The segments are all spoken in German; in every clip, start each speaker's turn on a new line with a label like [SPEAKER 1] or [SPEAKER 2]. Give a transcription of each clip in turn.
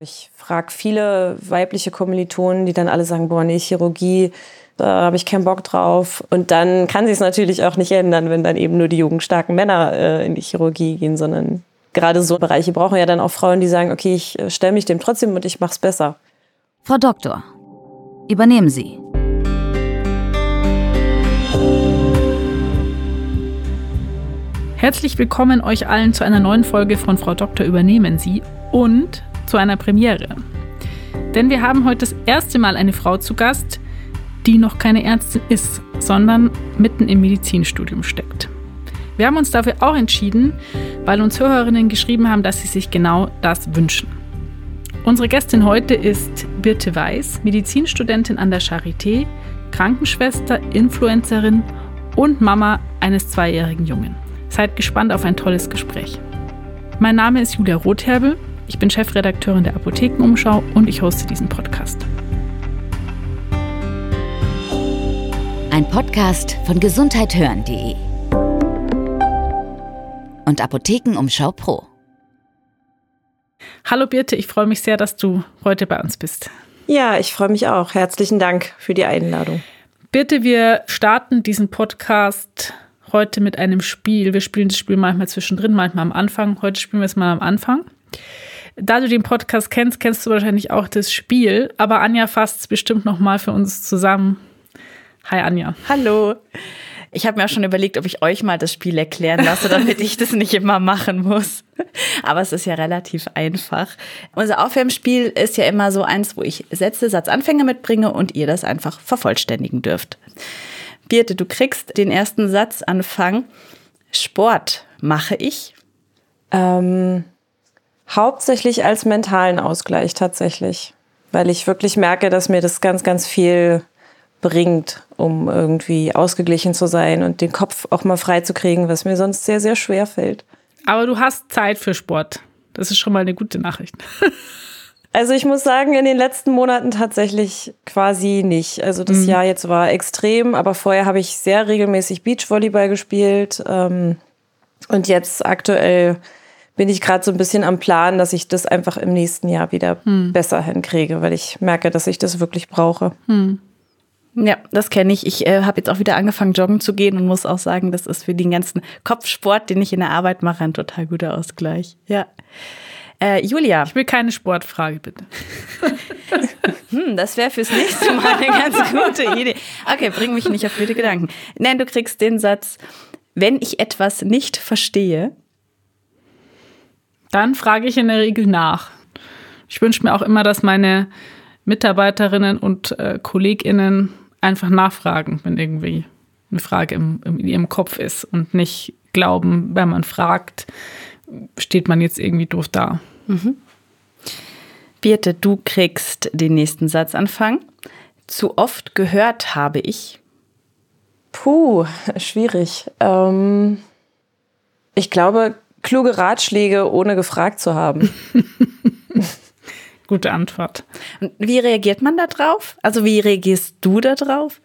[SPEAKER 1] Ich frage viele weibliche Kommilitonen, die dann alle sagen, boah, nee, Chirurgie, da habe ich keinen Bock drauf. Und dann kann sich es natürlich auch nicht ändern, wenn dann eben nur die jungen, starken Männer äh, in die Chirurgie gehen, sondern gerade so Bereiche brauchen ja dann auch Frauen, die sagen, okay, ich äh, stelle mich dem trotzdem und ich mache es besser.
[SPEAKER 2] Frau Doktor, übernehmen Sie.
[SPEAKER 3] Herzlich willkommen euch allen zu einer neuen Folge von Frau Doktor übernehmen Sie und zu einer Premiere. Denn wir haben heute das erste Mal eine Frau zu Gast, die noch keine Ärztin ist, sondern mitten im Medizinstudium steckt. Wir haben uns dafür auch entschieden, weil uns Hörerinnen geschrieben haben, dass sie sich genau das wünschen. Unsere Gästin heute ist Birte Weiß, Medizinstudentin an der Charité, Krankenschwester, Influencerin und Mama eines zweijährigen Jungen. Seid gespannt auf ein tolles Gespräch. Mein Name ist Julia Rotherbel ich bin Chefredakteurin der Apothekenumschau und ich hoste diesen Podcast.
[SPEAKER 2] Ein Podcast von gesundheithören.de und Apothekenumschau Pro.
[SPEAKER 3] Hallo Birte, ich freue mich sehr, dass du heute bei uns bist.
[SPEAKER 1] Ja, ich freue mich auch. Herzlichen Dank für die Einladung.
[SPEAKER 3] Birte, wir starten diesen Podcast heute mit einem Spiel. Wir spielen das Spiel manchmal zwischendrin, manchmal am Anfang. Heute spielen wir es mal am Anfang. Da du den Podcast kennst, kennst du wahrscheinlich auch das Spiel. Aber Anja fasst es bestimmt noch mal für uns zusammen. Hi Anja.
[SPEAKER 4] Hallo. Ich habe mir auch schon überlegt, ob ich euch mal das Spiel erklären lasse, damit ich das nicht immer machen muss. Aber es ist ja relativ einfach. Unser Aufwärmspiel ist ja immer so eins, wo ich Sätze, Satzanfänge mitbringe und ihr das einfach vervollständigen dürft. Birte, du kriegst den ersten Satzanfang. Sport mache ich.
[SPEAKER 1] Ähm, Hauptsächlich als mentalen Ausgleich tatsächlich, weil ich wirklich merke, dass mir das ganz, ganz viel bringt, um irgendwie ausgeglichen zu sein und den Kopf auch mal frei zu kriegen, was mir sonst sehr, sehr schwer fällt.
[SPEAKER 3] Aber du hast Zeit für Sport. Das ist schon mal eine gute Nachricht.
[SPEAKER 1] Also ich muss sagen, in den letzten Monaten tatsächlich quasi nicht. Also das mhm. Jahr jetzt war extrem, aber vorher habe ich sehr regelmäßig Beachvolleyball gespielt. Ähm, und jetzt aktuell bin ich gerade so ein bisschen am Plan, dass ich das einfach im nächsten Jahr wieder hm. besser hinkriege, weil ich merke, dass ich das wirklich brauche. Hm.
[SPEAKER 4] Ja, das kenne ich. Ich äh, habe jetzt auch wieder angefangen, joggen zu gehen und muss auch sagen, das ist für den ganzen Kopfsport, den ich in der Arbeit mache, ein total guter Ausgleich. Ja. Äh, Julia.
[SPEAKER 3] Ich will keine Sportfrage, bitte.
[SPEAKER 4] hm, das wäre fürs nächste Mal eine ganz gute Idee. Okay, bring mich nicht auf blöde Gedanken. Nein, du kriegst den Satz, wenn ich etwas nicht verstehe,
[SPEAKER 3] dann frage ich in der Regel nach. Ich wünsche mir auch immer, dass meine Mitarbeiterinnen und äh, KollegInnen einfach nachfragen, wenn irgendwie eine Frage im, in ihrem Kopf ist und nicht glauben, wenn man fragt, steht man jetzt irgendwie doof da. Mhm.
[SPEAKER 4] Birte, du kriegst den nächsten Satzanfang. Zu oft gehört habe ich.
[SPEAKER 1] Puh, schwierig. Ähm, ich glaube, kluge Ratschläge, ohne gefragt zu haben.
[SPEAKER 3] Gute Antwort.
[SPEAKER 4] Und wie reagiert man da drauf? Also wie reagierst du da drauf?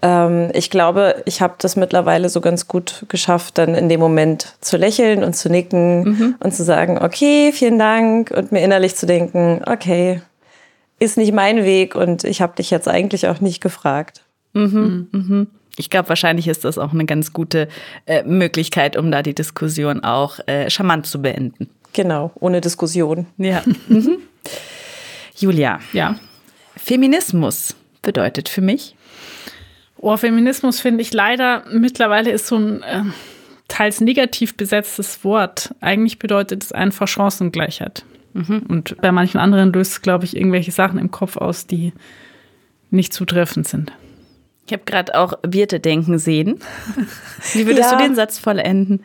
[SPEAKER 1] Ähm, ich glaube, ich habe das mittlerweile so ganz gut geschafft, dann in dem Moment zu lächeln und zu nicken mhm. und zu sagen, okay, vielen Dank und mir innerlich zu denken, okay, ist nicht mein Weg und ich habe dich jetzt eigentlich auch nicht gefragt.
[SPEAKER 4] Mhm. Mhm. Ich glaube, wahrscheinlich ist das auch eine ganz gute äh, Möglichkeit, um da die Diskussion auch äh, charmant zu beenden.
[SPEAKER 1] Genau, ohne Diskussion.
[SPEAKER 4] Ja. Mhm. Julia. Ja. Feminismus bedeutet für mich.
[SPEAKER 3] Oh, Feminismus finde ich leider mittlerweile ist so ein äh, teils negativ besetztes Wort. Eigentlich bedeutet es einfach Chancengleichheit. Mhm. Und bei manchen anderen löst es, glaube ich, irgendwelche Sachen im Kopf aus, die nicht zutreffend sind.
[SPEAKER 4] Ich habe gerade auch Birte denken sehen. Wie würdest ja. du den Satz vollenden?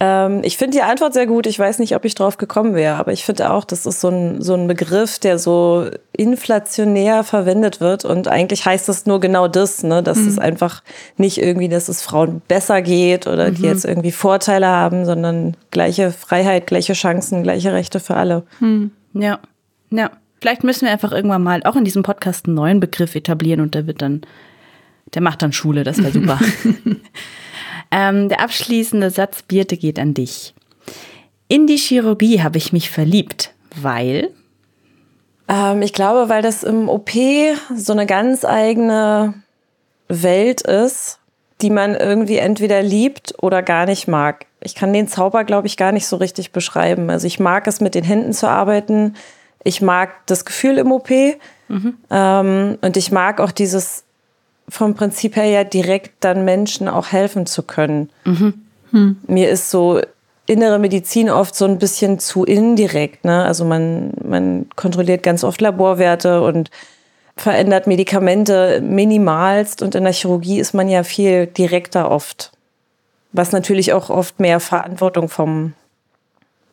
[SPEAKER 1] Ähm, ich finde die Antwort sehr gut. Ich weiß nicht, ob ich drauf gekommen wäre, aber ich finde auch, das ist so ein, so ein Begriff, der so inflationär verwendet wird. Und eigentlich heißt das nur genau das, ne? dass mhm. es einfach nicht irgendwie, dass es Frauen besser geht oder mhm. die jetzt irgendwie Vorteile haben, sondern gleiche Freiheit, gleiche Chancen, gleiche Rechte für alle.
[SPEAKER 4] Mhm. Ja, ja. Vielleicht müssen wir einfach irgendwann mal auch in diesem Podcast einen neuen Begriff etablieren und der wird dann der macht dann Schule, das wäre super. ähm, der abschließende Satz, Birte, geht an dich. In die Chirurgie habe ich mich verliebt, Weil?
[SPEAKER 1] Ähm, ich glaube, weil das im OP so eine ganz eigene Welt ist, die man irgendwie entweder liebt oder gar nicht mag. Ich kann den Zauber, glaube ich, gar nicht so richtig beschreiben. Also ich mag es, mit den Händen zu arbeiten. Ich mag das Gefühl im OP. Mhm. Ähm, und ich mag auch dieses vom Prinzip her ja direkt dann Menschen auch helfen zu können. Mhm. Hm. Mir ist so innere Medizin oft so ein bisschen zu indirekt. Ne? Also man, man kontrolliert ganz oft Laborwerte und verändert Medikamente minimalst und in der Chirurgie ist man ja viel direkter oft. Was natürlich auch oft mehr Verantwortung vom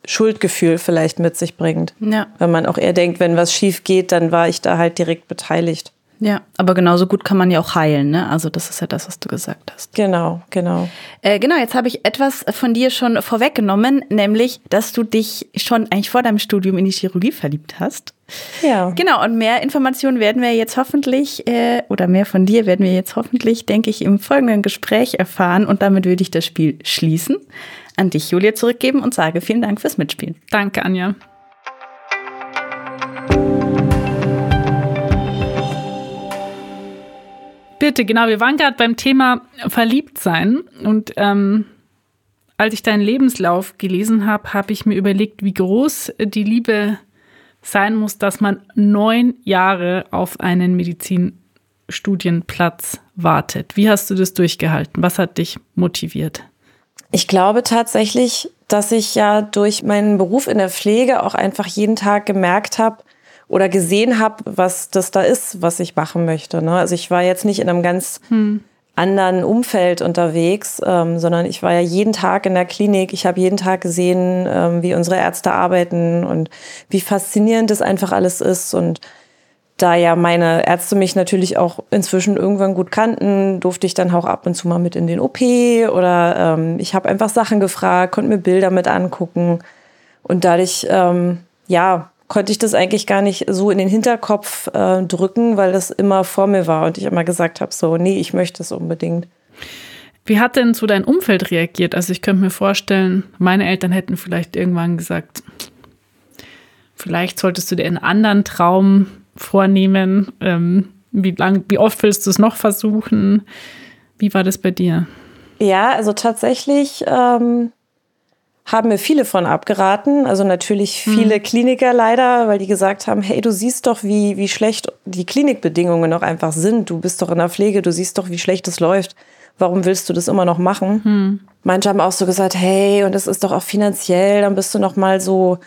[SPEAKER 1] Schuldgefühl vielleicht mit sich bringt. Ja. Wenn man auch eher denkt, wenn was schief geht, dann war ich da halt direkt beteiligt.
[SPEAKER 4] Ja, aber genauso gut kann man ja auch heilen, ne? Also das ist ja das, was du gesagt hast.
[SPEAKER 1] Genau, genau.
[SPEAKER 4] Äh, genau, jetzt habe ich etwas von dir schon vorweggenommen, nämlich, dass du dich schon eigentlich vor deinem Studium in die Chirurgie verliebt hast. Ja. Genau, und mehr Informationen werden wir jetzt hoffentlich, äh, oder mehr von dir werden wir jetzt hoffentlich, denke ich, im folgenden Gespräch erfahren. Und damit würde ich das Spiel schließen, an dich, Julia, zurückgeben und sage vielen Dank fürs Mitspielen.
[SPEAKER 3] Danke, Anja. Bitte, genau. Wir waren gerade beim Thema Verliebtsein und ähm, als ich deinen Lebenslauf gelesen habe, habe ich mir überlegt, wie groß die Liebe sein muss, dass man neun Jahre auf einen Medizinstudienplatz wartet. Wie hast du das durchgehalten? Was hat dich motiviert?
[SPEAKER 1] Ich glaube tatsächlich, dass ich ja durch meinen Beruf in der Pflege auch einfach jeden Tag gemerkt habe, oder gesehen habe, was das da ist, was ich machen möchte. Ne? Also ich war jetzt nicht in einem ganz hm. anderen Umfeld unterwegs, ähm, sondern ich war ja jeden Tag in der Klinik. Ich habe jeden Tag gesehen, ähm, wie unsere Ärzte arbeiten und wie faszinierend das einfach alles ist. Und da ja meine Ärzte mich natürlich auch inzwischen irgendwann gut kannten, durfte ich dann auch ab und zu mal mit in den OP oder ähm, ich habe einfach Sachen gefragt, konnte mir Bilder mit angucken und dadurch ähm, ja konnte ich das eigentlich gar nicht so in den Hinterkopf äh, drücken, weil das immer vor mir war und ich immer gesagt habe, so, nee, ich möchte es unbedingt.
[SPEAKER 3] Wie hat denn so dein Umfeld reagiert? Also ich könnte mir vorstellen, meine Eltern hätten vielleicht irgendwann gesagt, vielleicht solltest du dir einen anderen Traum vornehmen. Ähm, wie, lang, wie oft willst du es noch versuchen? Wie war das bei dir?
[SPEAKER 1] Ja, also tatsächlich ähm, haben mir viele von abgeraten. Also natürlich viele mhm. Kliniker leider, weil die gesagt haben, hey, du siehst doch, wie, wie schlecht die Klinikbedingungen noch einfach sind. Du bist doch in der Pflege, du siehst doch, wie schlecht es läuft. Warum willst du das immer noch machen? Hm. Manche haben auch so gesagt, hey, und das ist doch auch finanziell, dann bist du noch mal so,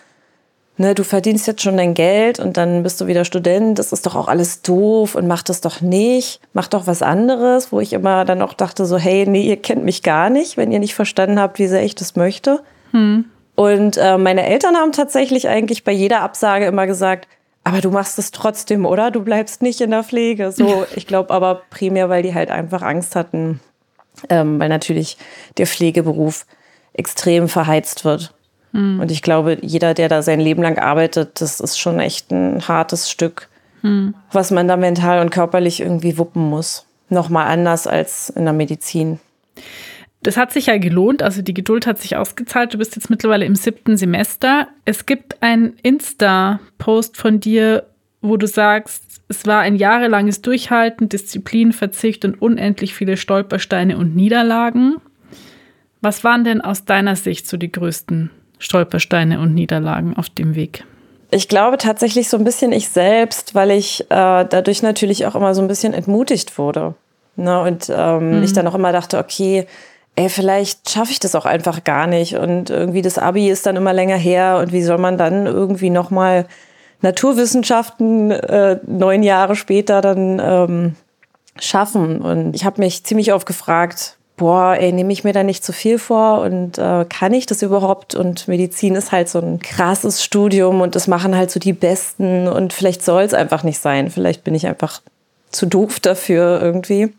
[SPEAKER 1] ne, du verdienst jetzt schon dein Geld und dann bist du wieder Student, das ist doch auch alles doof und mach das doch nicht, mach doch was anderes, wo ich immer dann auch dachte so, hey, nee, ihr kennt mich gar nicht, wenn ihr nicht verstanden habt, wie sehr ich das möchte. Hm. Und äh, meine Eltern haben tatsächlich eigentlich bei jeder Absage immer gesagt, aber du machst es trotzdem, oder? Du bleibst nicht in der Pflege. So, ich glaube aber primär, weil die halt einfach Angst hatten, ähm, weil natürlich der Pflegeberuf extrem verheizt wird. Hm. Und ich glaube, jeder, der da sein Leben lang arbeitet, das ist schon echt ein hartes Stück, hm. was man da mental und körperlich irgendwie wuppen muss. Nochmal anders als in der Medizin.
[SPEAKER 3] Das hat sich ja gelohnt, also die Geduld hat sich ausgezahlt. Du bist jetzt mittlerweile im siebten Semester. Es gibt einen Insta-Post von dir, wo du sagst, es war ein jahrelanges Durchhalten, Disziplin, Verzicht und unendlich viele Stolpersteine und Niederlagen. Was waren denn aus deiner Sicht so die größten Stolpersteine und Niederlagen auf dem Weg?
[SPEAKER 1] Ich glaube tatsächlich so ein bisschen ich selbst, weil ich äh, dadurch natürlich auch immer so ein bisschen entmutigt wurde. Ne? Und ähm, mhm. ich dann auch immer dachte, okay, ey, vielleicht schaffe ich das auch einfach gar nicht. Und irgendwie das Abi ist dann immer länger her. Und wie soll man dann irgendwie nochmal Naturwissenschaften äh, neun Jahre später dann ähm, schaffen? Und ich habe mich ziemlich oft gefragt, boah, ey, nehme ich mir da nicht zu viel vor und äh, kann ich das überhaupt? Und Medizin ist halt so ein krasses Studium und das machen halt so die Besten und vielleicht soll es einfach nicht sein. Vielleicht bin ich einfach zu doof dafür irgendwie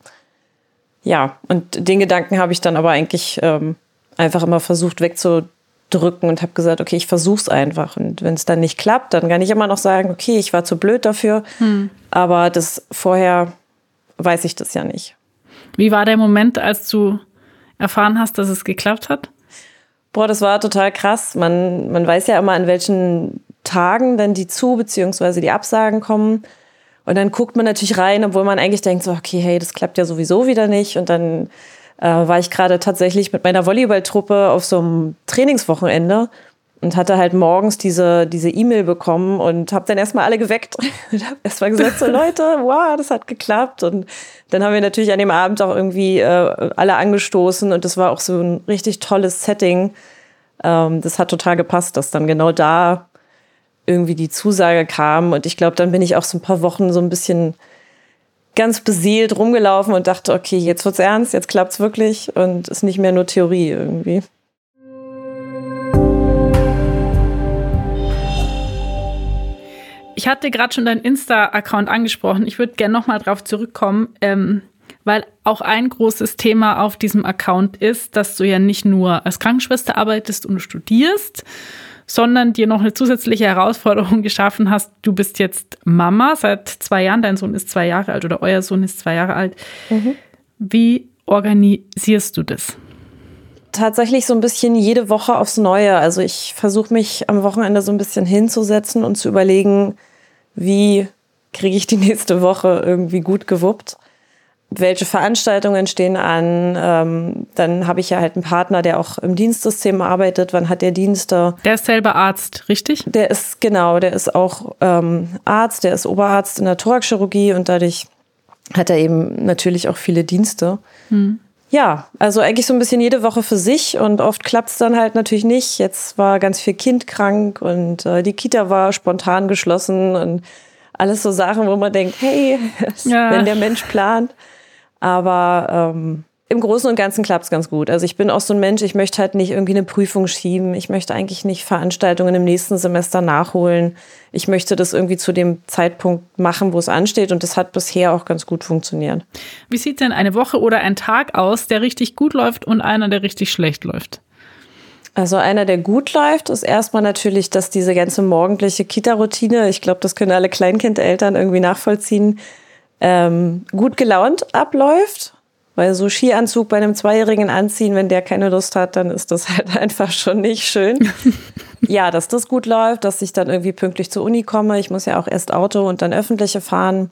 [SPEAKER 1] ja, und den Gedanken habe ich dann aber eigentlich ähm, einfach immer versucht wegzudrücken und habe gesagt, okay, ich versuche es einfach. Und wenn es dann nicht klappt, dann kann ich immer noch sagen, okay, ich war zu blöd dafür. Hm. Aber das vorher weiß ich das ja nicht.
[SPEAKER 3] Wie war der Moment, als du erfahren hast, dass es geklappt hat?
[SPEAKER 1] Boah, das war total krass. Man, man weiß ja immer, an welchen Tagen dann die zu- bzw. die Absagen kommen. Und dann guckt man natürlich rein, obwohl man eigentlich denkt, so, okay, hey, das klappt ja sowieso wieder nicht. Und dann äh, war ich gerade tatsächlich mit meiner Volleyballtruppe auf so einem Trainingswochenende und hatte halt morgens diese diese E-Mail bekommen und habe dann erstmal alle geweckt und habe erstmal gesagt so Leute, wow, das hat geklappt und dann haben wir natürlich an dem Abend auch irgendwie äh, alle angestoßen und das war auch so ein richtig tolles Setting. Ähm, das hat total gepasst, dass dann genau da irgendwie die Zusage kam und ich glaube, dann bin ich auch so ein paar Wochen so ein bisschen ganz beseelt rumgelaufen und dachte, okay, jetzt wird's ernst, jetzt klappt's wirklich und ist nicht mehr nur Theorie irgendwie.
[SPEAKER 3] Ich hatte gerade schon deinen Insta-Account angesprochen. Ich würde gerne nochmal drauf zurückkommen, ähm, weil auch ein großes Thema auf diesem Account ist, dass du ja nicht nur als Krankenschwester arbeitest und studierst, sondern dir noch eine zusätzliche Herausforderung geschaffen hast. Du bist jetzt Mama seit zwei Jahren, dein Sohn ist zwei Jahre alt oder euer Sohn ist zwei Jahre alt. Mhm. Wie organisierst du das?
[SPEAKER 1] tatsächlich so ein bisschen jede Woche aufs Neue. Also ich versuche mich am Wochenende so ein bisschen hinzusetzen und zu überlegen, wie kriege ich die nächste Woche irgendwie gut gewuppt. Welche Veranstaltungen stehen an? Ähm, dann habe ich ja halt einen Partner, der auch im Dienstsystem arbeitet. Wann hat der Dienste?
[SPEAKER 3] Der ist selber Arzt, richtig?
[SPEAKER 1] Der ist, genau, der ist auch ähm, Arzt, der ist Oberarzt in der Thoraxchirurgie und dadurch hat er eben natürlich auch viele Dienste. Hm. Ja, also eigentlich so ein bisschen jede Woche für sich und oft klappt es dann halt natürlich nicht. Jetzt war ganz viel Kind krank und äh, die Kita war spontan geschlossen und alles so Sachen, wo man denkt, hey, ja. wenn der Mensch plant. Aber ähm, im Großen und Ganzen klappt es ganz gut. Also ich bin auch so ein Mensch, ich möchte halt nicht irgendwie eine Prüfung schieben. Ich möchte eigentlich nicht Veranstaltungen im nächsten Semester nachholen. Ich möchte das irgendwie zu dem Zeitpunkt machen, wo es ansteht. Und das hat bisher auch ganz gut funktioniert.
[SPEAKER 3] Wie sieht denn eine Woche oder ein Tag aus, der richtig gut läuft und einer, der richtig schlecht läuft?
[SPEAKER 1] Also einer, der gut läuft, ist erstmal natürlich, dass diese ganze morgendliche Kita-Routine, ich glaube, das können alle Kleinkindeltern irgendwie nachvollziehen, ähm, gut gelaunt abläuft. Weil so Skianzug bei einem Zweijährigen anziehen, wenn der keine Lust hat, dann ist das halt einfach schon nicht schön. ja, dass das gut läuft, dass ich dann irgendwie pünktlich zur Uni komme. Ich muss ja auch erst Auto und dann öffentliche fahren.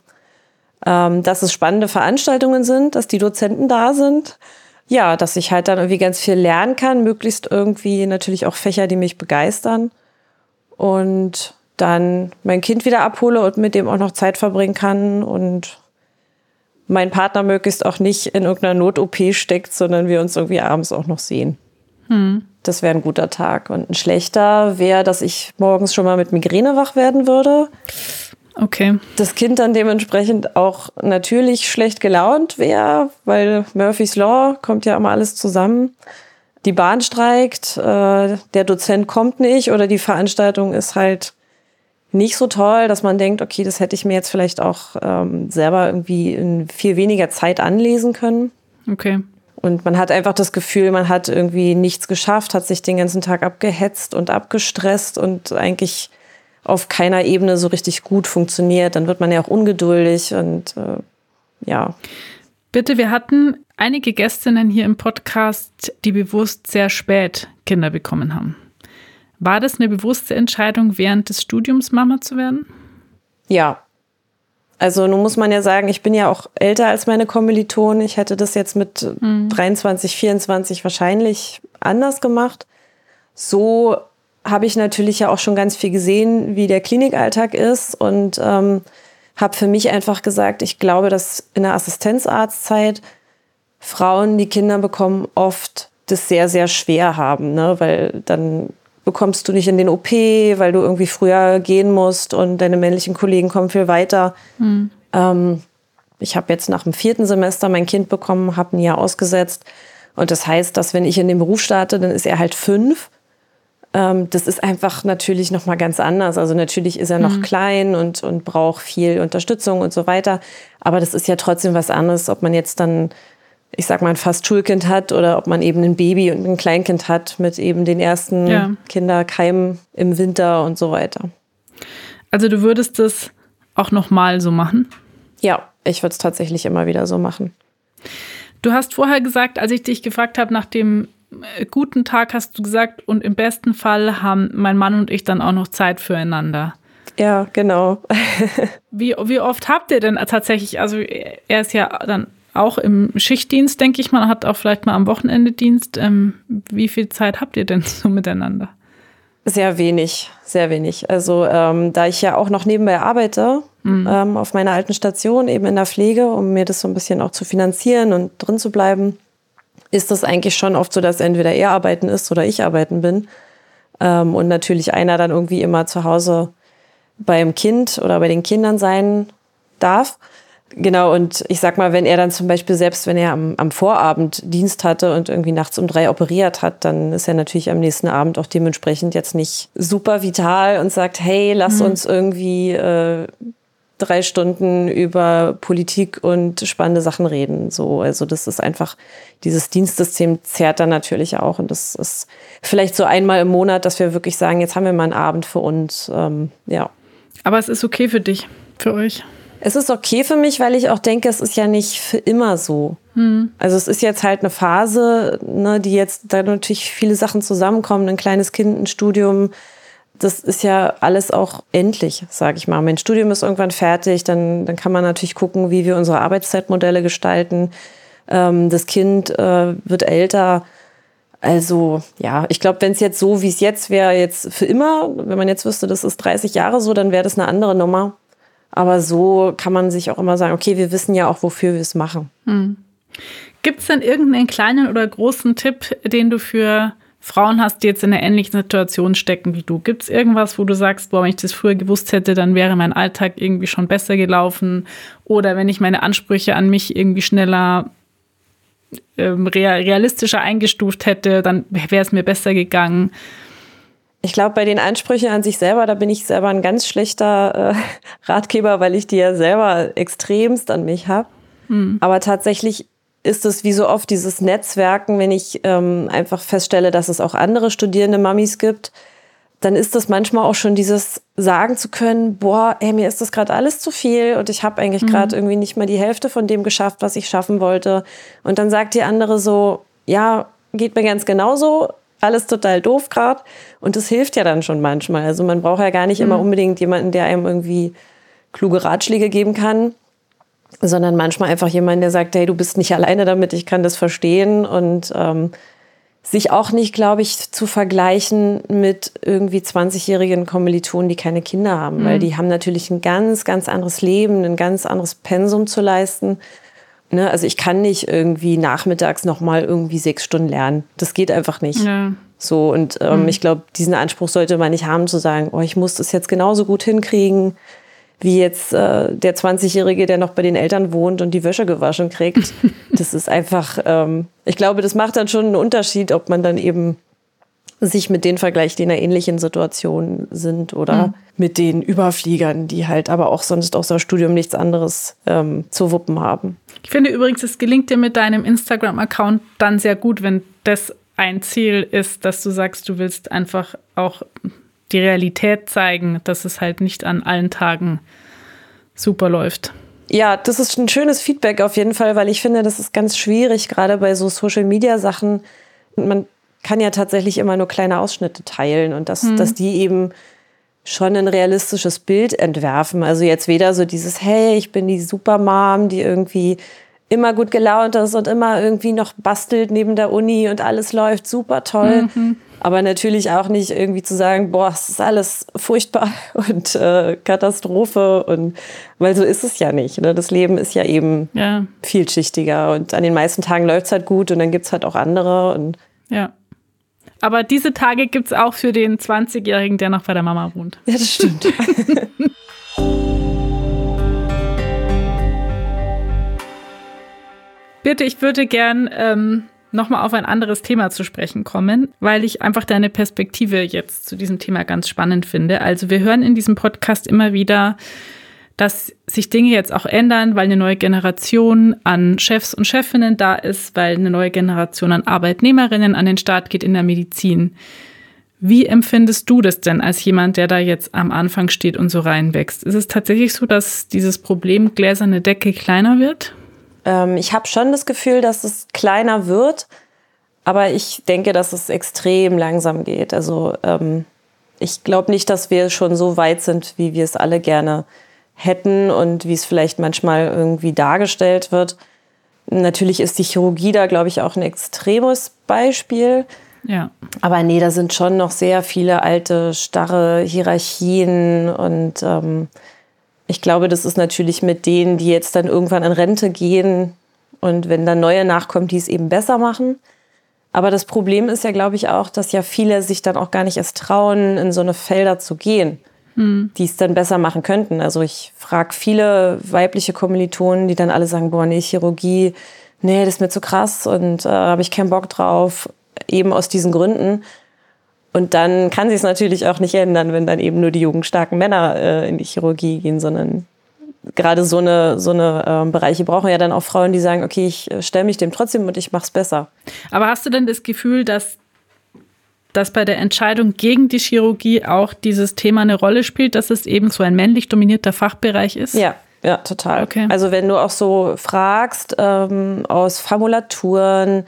[SPEAKER 1] Ähm, dass es spannende Veranstaltungen sind, dass die Dozenten da sind ja, dass ich halt dann irgendwie ganz viel lernen kann, möglichst irgendwie natürlich auch Fächer, die mich begeistern. Und dann mein Kind wieder abhole und mit dem auch noch Zeit verbringen kann und mein Partner möglichst auch nicht in irgendeiner Not-OP steckt, sondern wir uns irgendwie abends auch noch sehen. Hm. Das wäre ein guter Tag. Und ein schlechter wäre, dass ich morgens schon mal mit Migräne wach werden würde.
[SPEAKER 3] Okay.
[SPEAKER 1] Das Kind dann dementsprechend auch natürlich schlecht gelaunt wäre, weil Murphy's Law kommt ja immer alles zusammen. Die Bahn streikt, äh, der Dozent kommt nicht oder die Veranstaltung ist halt nicht so toll, dass man denkt, okay, das hätte ich mir jetzt vielleicht auch ähm, selber irgendwie in viel weniger Zeit anlesen können.
[SPEAKER 3] Okay.
[SPEAKER 1] Und man hat einfach das Gefühl, man hat irgendwie nichts geschafft, hat sich den ganzen Tag abgehetzt und abgestresst und eigentlich auf keiner Ebene so richtig gut funktioniert, dann wird man ja auch ungeduldig und äh, ja.
[SPEAKER 3] Bitte, wir hatten einige Gästinnen hier im Podcast, die bewusst sehr spät Kinder bekommen haben. War das eine bewusste Entscheidung, während des Studiums Mama zu werden?
[SPEAKER 1] Ja. Also nun muss man ja sagen, ich bin ja auch älter als meine Kommilitonen. Ich hätte das jetzt mit mhm. 23, 24 wahrscheinlich anders gemacht. So habe ich natürlich ja auch schon ganz viel gesehen, wie der Klinikalltag ist und ähm, habe für mich einfach gesagt, ich glaube, dass in der Assistenzarztzeit Frauen, die Kinder bekommen, oft das sehr, sehr schwer haben, ne? weil dann bekommst du nicht in den OP, weil du irgendwie früher gehen musst und deine männlichen Kollegen kommen viel weiter. Mhm. Ähm, ich habe jetzt nach dem vierten Semester mein Kind bekommen, habe ein Jahr ausgesetzt. Und das heißt, dass wenn ich in den Beruf starte, dann ist er halt fünf. Ähm, das ist einfach natürlich noch mal ganz anders. Also natürlich ist er noch mhm. klein und, und braucht viel Unterstützung und so weiter. Aber das ist ja trotzdem was anderes, ob man jetzt dann, ich sag mal, ein fast Schulkind hat oder ob man eben ein Baby und ein Kleinkind hat mit eben den ersten ja. Kinderkeimen im Winter und so weiter.
[SPEAKER 3] Also du würdest das auch noch mal so machen?
[SPEAKER 1] Ja, ich würde es tatsächlich immer wieder so machen.
[SPEAKER 3] Du hast vorher gesagt, als ich dich gefragt habe nach dem guten Tag hast du gesagt und im besten Fall haben mein Mann und ich dann auch noch Zeit füreinander.
[SPEAKER 1] Ja, genau.
[SPEAKER 3] wie, wie oft habt ihr denn tatsächlich, also er ist ja dann auch im Schichtdienst, denke ich mal, hat auch vielleicht mal am Wochenende Dienst. Ähm, wie viel Zeit habt ihr denn so miteinander?
[SPEAKER 1] Sehr wenig, sehr wenig. Also ähm, da ich ja auch noch nebenbei arbeite, mhm. ähm, auf meiner alten Station, eben in der Pflege, um mir das so ein bisschen auch zu finanzieren und drin zu bleiben, ist das eigentlich schon oft so, dass entweder er arbeiten ist oder ich arbeiten bin. Ähm, und natürlich einer dann irgendwie immer zu Hause beim Kind oder bei den Kindern sein darf. Genau, und ich sag mal, wenn er dann zum Beispiel, selbst wenn er am, am, Vorabend Dienst hatte und irgendwie nachts um drei operiert hat, dann ist er natürlich am nächsten Abend auch dementsprechend jetzt nicht super vital und sagt, hey, lass mhm. uns irgendwie äh, drei Stunden über Politik und spannende Sachen reden. So, also das ist einfach, dieses Dienstsystem zerrt dann natürlich auch. Und das ist vielleicht so einmal im Monat, dass wir wirklich sagen, jetzt haben wir mal einen Abend für uns. Ähm, ja.
[SPEAKER 3] Aber es ist okay für dich, für euch.
[SPEAKER 1] Es ist okay für mich, weil ich auch denke, es ist ja nicht für immer so. Hm. Also es ist jetzt halt eine Phase, ne, die jetzt da natürlich viele Sachen zusammenkommen, ein kleines Kind, ein Studium. Das ist ja alles auch endlich, sage ich mal. Mein Studium ist irgendwann fertig, dann, dann kann man natürlich gucken, wie wir unsere Arbeitszeitmodelle gestalten. Ähm, das Kind äh, wird älter. Also ja, ich glaube, wenn es jetzt so, wie es jetzt wäre, jetzt für immer, wenn man jetzt wüsste, das ist 30 Jahre so, dann wäre das eine andere Nummer. Aber so kann man sich auch immer sagen, okay, wir wissen ja auch, wofür wir es machen. Hm.
[SPEAKER 3] Gibt es denn irgendeinen kleinen oder großen Tipp, den du für Frauen hast, die jetzt in einer ähnlichen Situation stecken wie du? Gibt es irgendwas, wo du sagst, boah, wenn ich das früher gewusst hätte, dann wäre mein Alltag irgendwie schon besser gelaufen? Oder wenn ich meine Ansprüche an mich irgendwie schneller ähm, realistischer eingestuft hätte, dann wäre es mir besser gegangen.
[SPEAKER 1] Ich glaube, bei den Ansprüchen an sich selber, da bin ich selber ein ganz schlechter äh, Ratgeber, weil ich die ja selber extremst an mich habe. Hm. Aber tatsächlich ist es wie so oft dieses Netzwerken, wenn ich ähm, einfach feststelle, dass es auch andere studierende Mamis gibt, dann ist das manchmal auch schon dieses sagen zu können, boah, ey, mir ist das gerade alles zu viel und ich habe eigentlich mhm. gerade irgendwie nicht mal die Hälfte von dem geschafft, was ich schaffen wollte. Und dann sagt die andere so, ja, geht mir ganz genauso, alles total doof gerade. Und das hilft ja dann schon manchmal. Also man braucht ja gar nicht mhm. immer unbedingt jemanden, der einem irgendwie kluge Ratschläge geben kann, sondern manchmal einfach jemanden, der sagt, hey, du bist nicht alleine damit, ich kann das verstehen und ähm, sich auch nicht, glaube ich, zu vergleichen mit irgendwie 20-jährigen Kommilitonen, die keine Kinder haben, mhm. weil die haben natürlich ein ganz, ganz anderes Leben, ein ganz anderes Pensum zu leisten. Ne? Also ich kann nicht irgendwie nachmittags nochmal irgendwie sechs Stunden lernen. Das geht einfach nicht. Ja. So, und ähm, mhm. ich glaube, diesen Anspruch sollte man nicht haben, zu sagen, oh, ich muss das jetzt genauso gut hinkriegen, wie jetzt äh, der 20-Jährige, der noch bei den Eltern wohnt und die Wäsche gewaschen kriegt. das ist einfach, ähm, ich glaube, das macht dann schon einen Unterschied, ob man dann eben sich mit denen vergleicht, die in einer ähnlichen Situation sind oder mhm. mit den Überfliegern, die halt aber auch sonst außer Studium nichts anderes ähm, zu wuppen haben.
[SPEAKER 3] Ich finde übrigens, es gelingt dir mit deinem Instagram-Account dann sehr gut, wenn das ein Ziel ist, dass du sagst, du willst einfach auch die Realität zeigen, dass es halt nicht an allen Tagen super läuft.
[SPEAKER 1] Ja, das ist ein schönes Feedback auf jeden Fall, weil ich finde, das ist ganz schwierig, gerade bei so Social-Media-Sachen. Man kann ja tatsächlich immer nur kleine Ausschnitte teilen und dass, mhm. dass die eben schon ein realistisches Bild entwerfen. Also jetzt weder so dieses, hey, ich bin die Supermom, die irgendwie immer gut gelaunt ist und immer irgendwie noch bastelt neben der Uni und alles läuft super toll. Mhm. Aber natürlich auch nicht irgendwie zu sagen, boah, es ist alles furchtbar und äh, Katastrophe. Und weil so ist es ja nicht. Ne? Das Leben ist ja eben ja. vielschichtiger und an den meisten Tagen läuft es halt gut und dann gibt es halt auch andere. Und
[SPEAKER 3] ja. Aber diese Tage gibt es auch für den 20-Jährigen, der noch bei der Mama wohnt.
[SPEAKER 1] Ja, das stimmt.
[SPEAKER 3] Bitte, ich würde gern ähm, nochmal auf ein anderes Thema zu sprechen kommen, weil ich einfach deine Perspektive jetzt zu diesem Thema ganz spannend finde. Also wir hören in diesem Podcast immer wieder, dass sich Dinge jetzt auch ändern, weil eine neue Generation an Chefs und Chefinnen da ist, weil eine neue Generation an Arbeitnehmerinnen an den Start geht in der Medizin. Wie empfindest du das denn als jemand, der da jetzt am Anfang steht und so reinwächst? Ist es tatsächlich so, dass dieses Problem gläserne Decke kleiner wird?
[SPEAKER 1] Ähm, ich habe schon das Gefühl, dass es kleiner wird, Aber ich denke, dass es extrem langsam geht. Also ähm, ich glaube nicht, dass wir schon so weit sind, wie wir es alle gerne hätten und wie es vielleicht manchmal irgendwie dargestellt wird. Natürlich ist die Chirurgie da, glaube ich, auch ein extremes Beispiel.
[SPEAKER 3] Ja.
[SPEAKER 1] Aber nee, da sind schon noch sehr viele alte, starre Hierarchien und ähm, ich glaube, das ist natürlich mit denen, die jetzt dann irgendwann in Rente gehen und wenn dann neue nachkommen, die es eben besser machen. Aber das Problem ist ja, glaube ich, auch, dass ja viele sich dann auch gar nicht erst trauen, in so eine Felder zu gehen, hm. die es dann besser machen könnten. Also ich frage viele weibliche Kommilitonen, die dann alle sagen, boah, nee, Chirurgie, nee, das ist mir zu krass und äh, habe ich keinen Bock drauf, eben aus diesen Gründen. Und dann kann sich es natürlich auch nicht ändern, wenn dann eben nur die jungen, starken Männer äh, in die Chirurgie gehen, sondern gerade so eine, so eine äh, Bereiche brauchen ja dann auch Frauen, die sagen, okay, ich äh, stelle mich dem trotzdem und ich mache es besser.
[SPEAKER 3] Aber hast du denn das Gefühl, dass, dass bei der Entscheidung gegen die Chirurgie auch dieses Thema eine Rolle spielt, dass es eben so ein männlich dominierter Fachbereich ist?
[SPEAKER 1] Ja, ja, total.
[SPEAKER 3] Okay.
[SPEAKER 1] Also wenn du auch so fragst ähm, aus Formulaturen,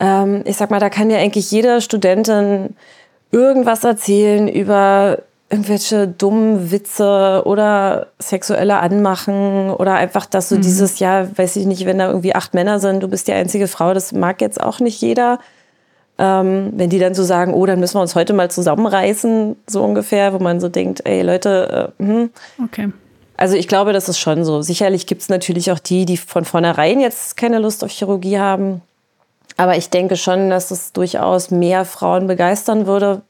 [SPEAKER 1] ähm, ich sag mal, da kann ja eigentlich jede Studentin irgendwas erzählen über irgendwelche dummen Witze oder sexuelle Anmachen oder einfach, dass so mhm. dieses, ja, weiß ich nicht, wenn da irgendwie acht Männer sind, du bist die einzige Frau, das mag jetzt auch nicht jeder. Ähm, wenn die dann so sagen, oh, dann müssen wir uns heute mal zusammenreißen, so ungefähr, wo man so denkt, ey Leute, äh, hm.
[SPEAKER 3] Okay.
[SPEAKER 1] Also ich glaube, das ist schon so. Sicherlich gibt es natürlich auch die, die von vornherein jetzt keine Lust auf Chirurgie haben. Aber ich denke schon, dass es durchaus mehr Frauen begeistern würde,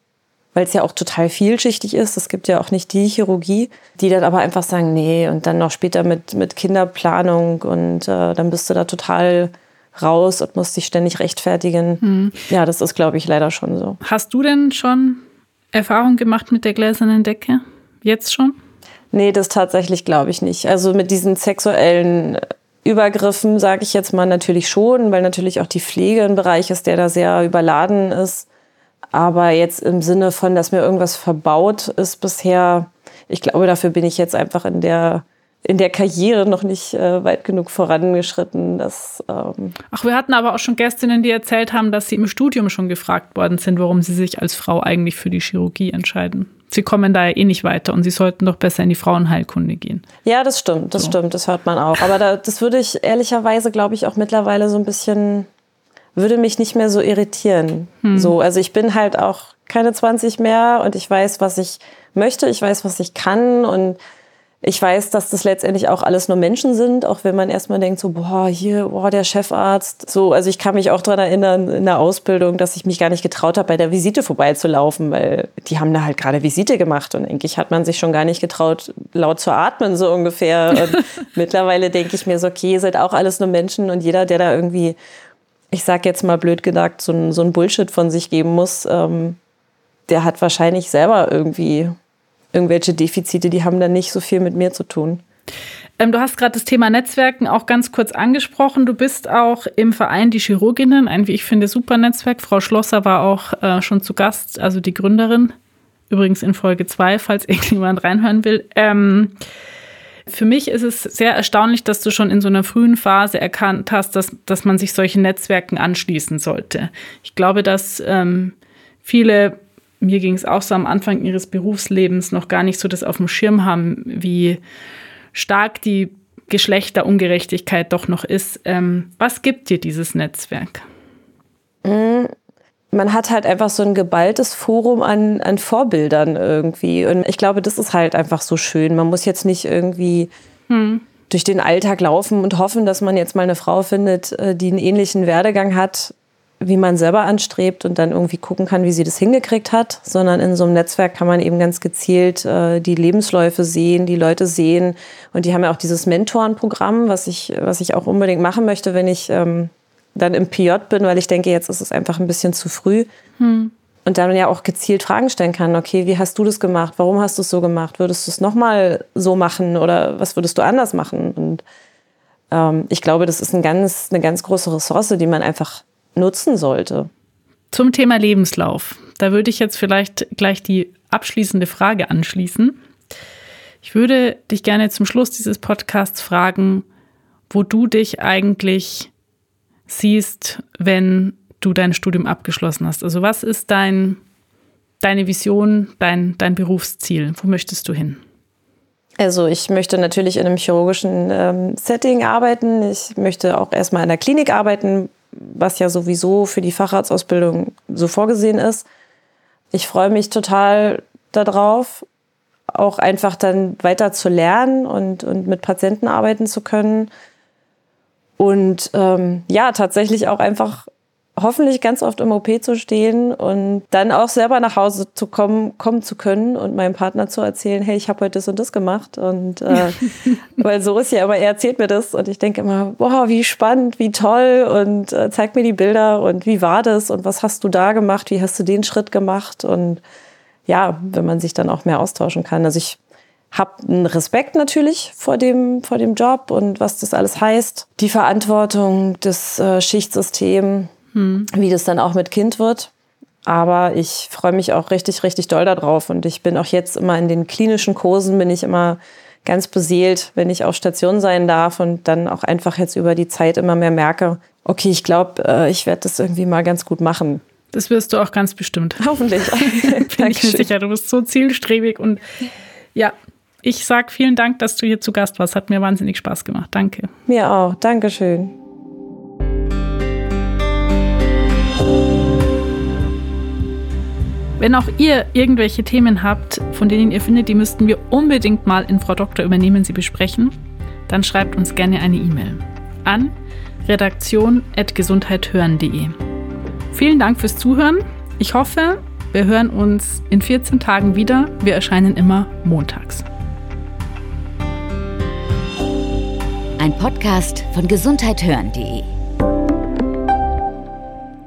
[SPEAKER 1] weil es ja auch total vielschichtig ist. Es gibt ja auch nicht die Chirurgie, die dann aber einfach sagen, nee, und dann noch später mit, mit Kinderplanung und äh, dann bist du da total raus und musst dich ständig rechtfertigen. Mhm. Ja, das ist, glaube ich, leider schon so.
[SPEAKER 3] Hast du denn schon Erfahrung gemacht mit der gläsernen Decke? Jetzt schon?
[SPEAKER 1] Nee, das tatsächlich glaube ich nicht. Also mit diesen sexuellen Übergriffen, sage ich jetzt mal, natürlich schon, weil natürlich auch die Pflege ein Bereich ist, der da sehr überladen ist. Aber jetzt im Sinne von, dass mir irgendwas verbaut ist bisher, ich glaube, dafür bin ich jetzt einfach in der in der Karriere noch nicht äh, weit genug vorangeschritten. Dass, ähm
[SPEAKER 3] Ach, wir hatten aber auch schon Gästinnen, die erzählt haben, dass sie im Studium schon gefragt worden sind, warum sie sich als Frau eigentlich für die Chirurgie entscheiden sie kommen da ja eh nicht weiter und sie sollten doch besser in die Frauenheilkunde gehen.
[SPEAKER 1] Ja, das stimmt, das so. stimmt, das hört man auch. Aber da, das würde ich ehrlicherweise, glaube ich, auch mittlerweile so ein bisschen, würde mich nicht mehr so irritieren. Hm. So, also ich bin halt auch keine 20 mehr und ich weiß, was ich möchte, ich weiß, was ich kann und ich weiß, dass das letztendlich auch alles nur Menschen sind, auch wenn man erstmal denkt, so, boah, hier, boah, der Chefarzt. So, also ich kann mich auch daran erinnern, in der Ausbildung, dass ich mich gar nicht getraut habe, bei der Visite vorbeizulaufen, weil die haben da halt gerade Visite gemacht und eigentlich hat man sich schon gar nicht getraut, laut zu atmen, so ungefähr. Und mittlerweile denke ich mir so, okay, ihr seid auch alles nur Menschen und jeder, der da irgendwie, ich sag jetzt mal blöd gedacht, so ein, so ein Bullshit von sich geben muss, ähm, der hat wahrscheinlich selber irgendwie irgendwelche Defizite, die haben dann nicht so viel mit mir zu tun.
[SPEAKER 3] Ähm, du hast gerade das Thema Netzwerken auch ganz kurz angesprochen. Du bist auch im Verein Die Chirurginnen, ein, wie ich finde, super Netzwerk. Frau Schlosser war auch äh, schon zu Gast, also die Gründerin. Übrigens in Folge 2, falls irgendjemand reinhören will. Ähm, für mich ist es sehr erstaunlich, dass du schon in so einer frühen Phase erkannt hast, dass, dass man sich solchen Netzwerken anschließen sollte. Ich glaube, dass ähm, viele mir ging es auch so am Anfang ihres Berufslebens noch gar nicht so das auf dem Schirm haben, wie stark die Geschlechterungerechtigkeit doch noch ist. Ähm, was gibt dir dieses Netzwerk?
[SPEAKER 1] Mm, man hat halt einfach so ein geballtes Forum an, an Vorbildern irgendwie. Und ich glaube, das ist halt einfach so schön. Man muss jetzt nicht irgendwie hm. durch den Alltag laufen und hoffen, dass man jetzt mal eine Frau findet, äh, die einen ähnlichen Werdegang hat wie man selber anstrebt und dann irgendwie gucken kann, wie sie das hingekriegt hat, sondern in so einem Netzwerk kann man eben ganz gezielt äh, die Lebensläufe sehen, die Leute sehen. Und die haben ja auch dieses Mentorenprogramm, was ich, was ich auch unbedingt machen möchte, wenn ich ähm, dann im PJ bin, weil ich denke, jetzt ist es einfach ein bisschen zu früh. Hm. Und dann ja auch gezielt Fragen stellen kann. Okay, wie hast du das gemacht? Warum hast du es so gemacht? Würdest du es nochmal so machen oder was würdest du anders machen? Und ähm, ich glaube, das ist ein ganz, eine ganz große Ressource, die man einfach nutzen sollte.
[SPEAKER 3] Zum Thema Lebenslauf. Da würde ich jetzt vielleicht gleich die abschließende Frage anschließen. Ich würde dich gerne zum Schluss dieses Podcasts fragen, wo du dich eigentlich siehst, wenn du dein Studium abgeschlossen hast? Also was ist dein, deine Vision, dein, dein Berufsziel? Wo möchtest du hin?
[SPEAKER 1] Also ich möchte natürlich in einem chirurgischen ähm, Setting arbeiten. Ich möchte auch erstmal in der Klinik arbeiten, was ja sowieso für die Facharztausbildung so vorgesehen ist. Ich freue mich total darauf, auch einfach dann weiter zu lernen und, und mit Patienten arbeiten zu können. Und ähm, ja, tatsächlich auch einfach hoffentlich ganz oft im OP zu stehen und dann auch selber nach Hause zu kommen, kommen zu können und meinem Partner zu erzählen, hey, ich habe heute das und das gemacht. Und äh, weil so ist ja immer, er erzählt mir das und ich denke immer, wow, wie spannend, wie toll und äh, zeigt mir die Bilder und wie war das und was hast du da gemacht, wie hast du den Schritt gemacht und ja, wenn man sich dann auch mehr austauschen kann. Also ich habe einen Respekt natürlich vor dem, vor dem Job und was das alles heißt. Die Verantwortung, das äh, Schichtsystem, hm. wie das dann auch mit Kind wird. Aber ich freue mich auch richtig, richtig doll darauf. Und ich bin auch jetzt immer in den klinischen Kursen, bin ich immer ganz beseelt, wenn ich auf Station sein darf und dann auch einfach jetzt über die Zeit immer mehr merke, okay, ich glaube, äh, ich werde das irgendwie mal ganz gut machen.
[SPEAKER 3] Das wirst du auch ganz bestimmt.
[SPEAKER 1] Hoffentlich.
[SPEAKER 3] bin ich mir sicher. Du bist so zielstrebig und ja, ich sage vielen Dank, dass du hier zu Gast warst. Hat mir wahnsinnig Spaß gemacht. Danke.
[SPEAKER 1] Mir auch. Dankeschön.
[SPEAKER 3] Wenn auch ihr irgendwelche Themen habt, von denen ihr findet, die müssten wir unbedingt mal in Frau Doktor übernehmen, sie besprechen, dann schreibt uns gerne eine E-Mail an redaktion.gesundheithören.de. Vielen Dank fürs Zuhören. Ich hoffe, wir hören uns in 14 Tagen wieder. Wir erscheinen immer montags.
[SPEAKER 2] Ein Podcast von gesundheithören.de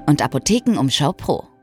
[SPEAKER 2] und Apothekenumschau Pro.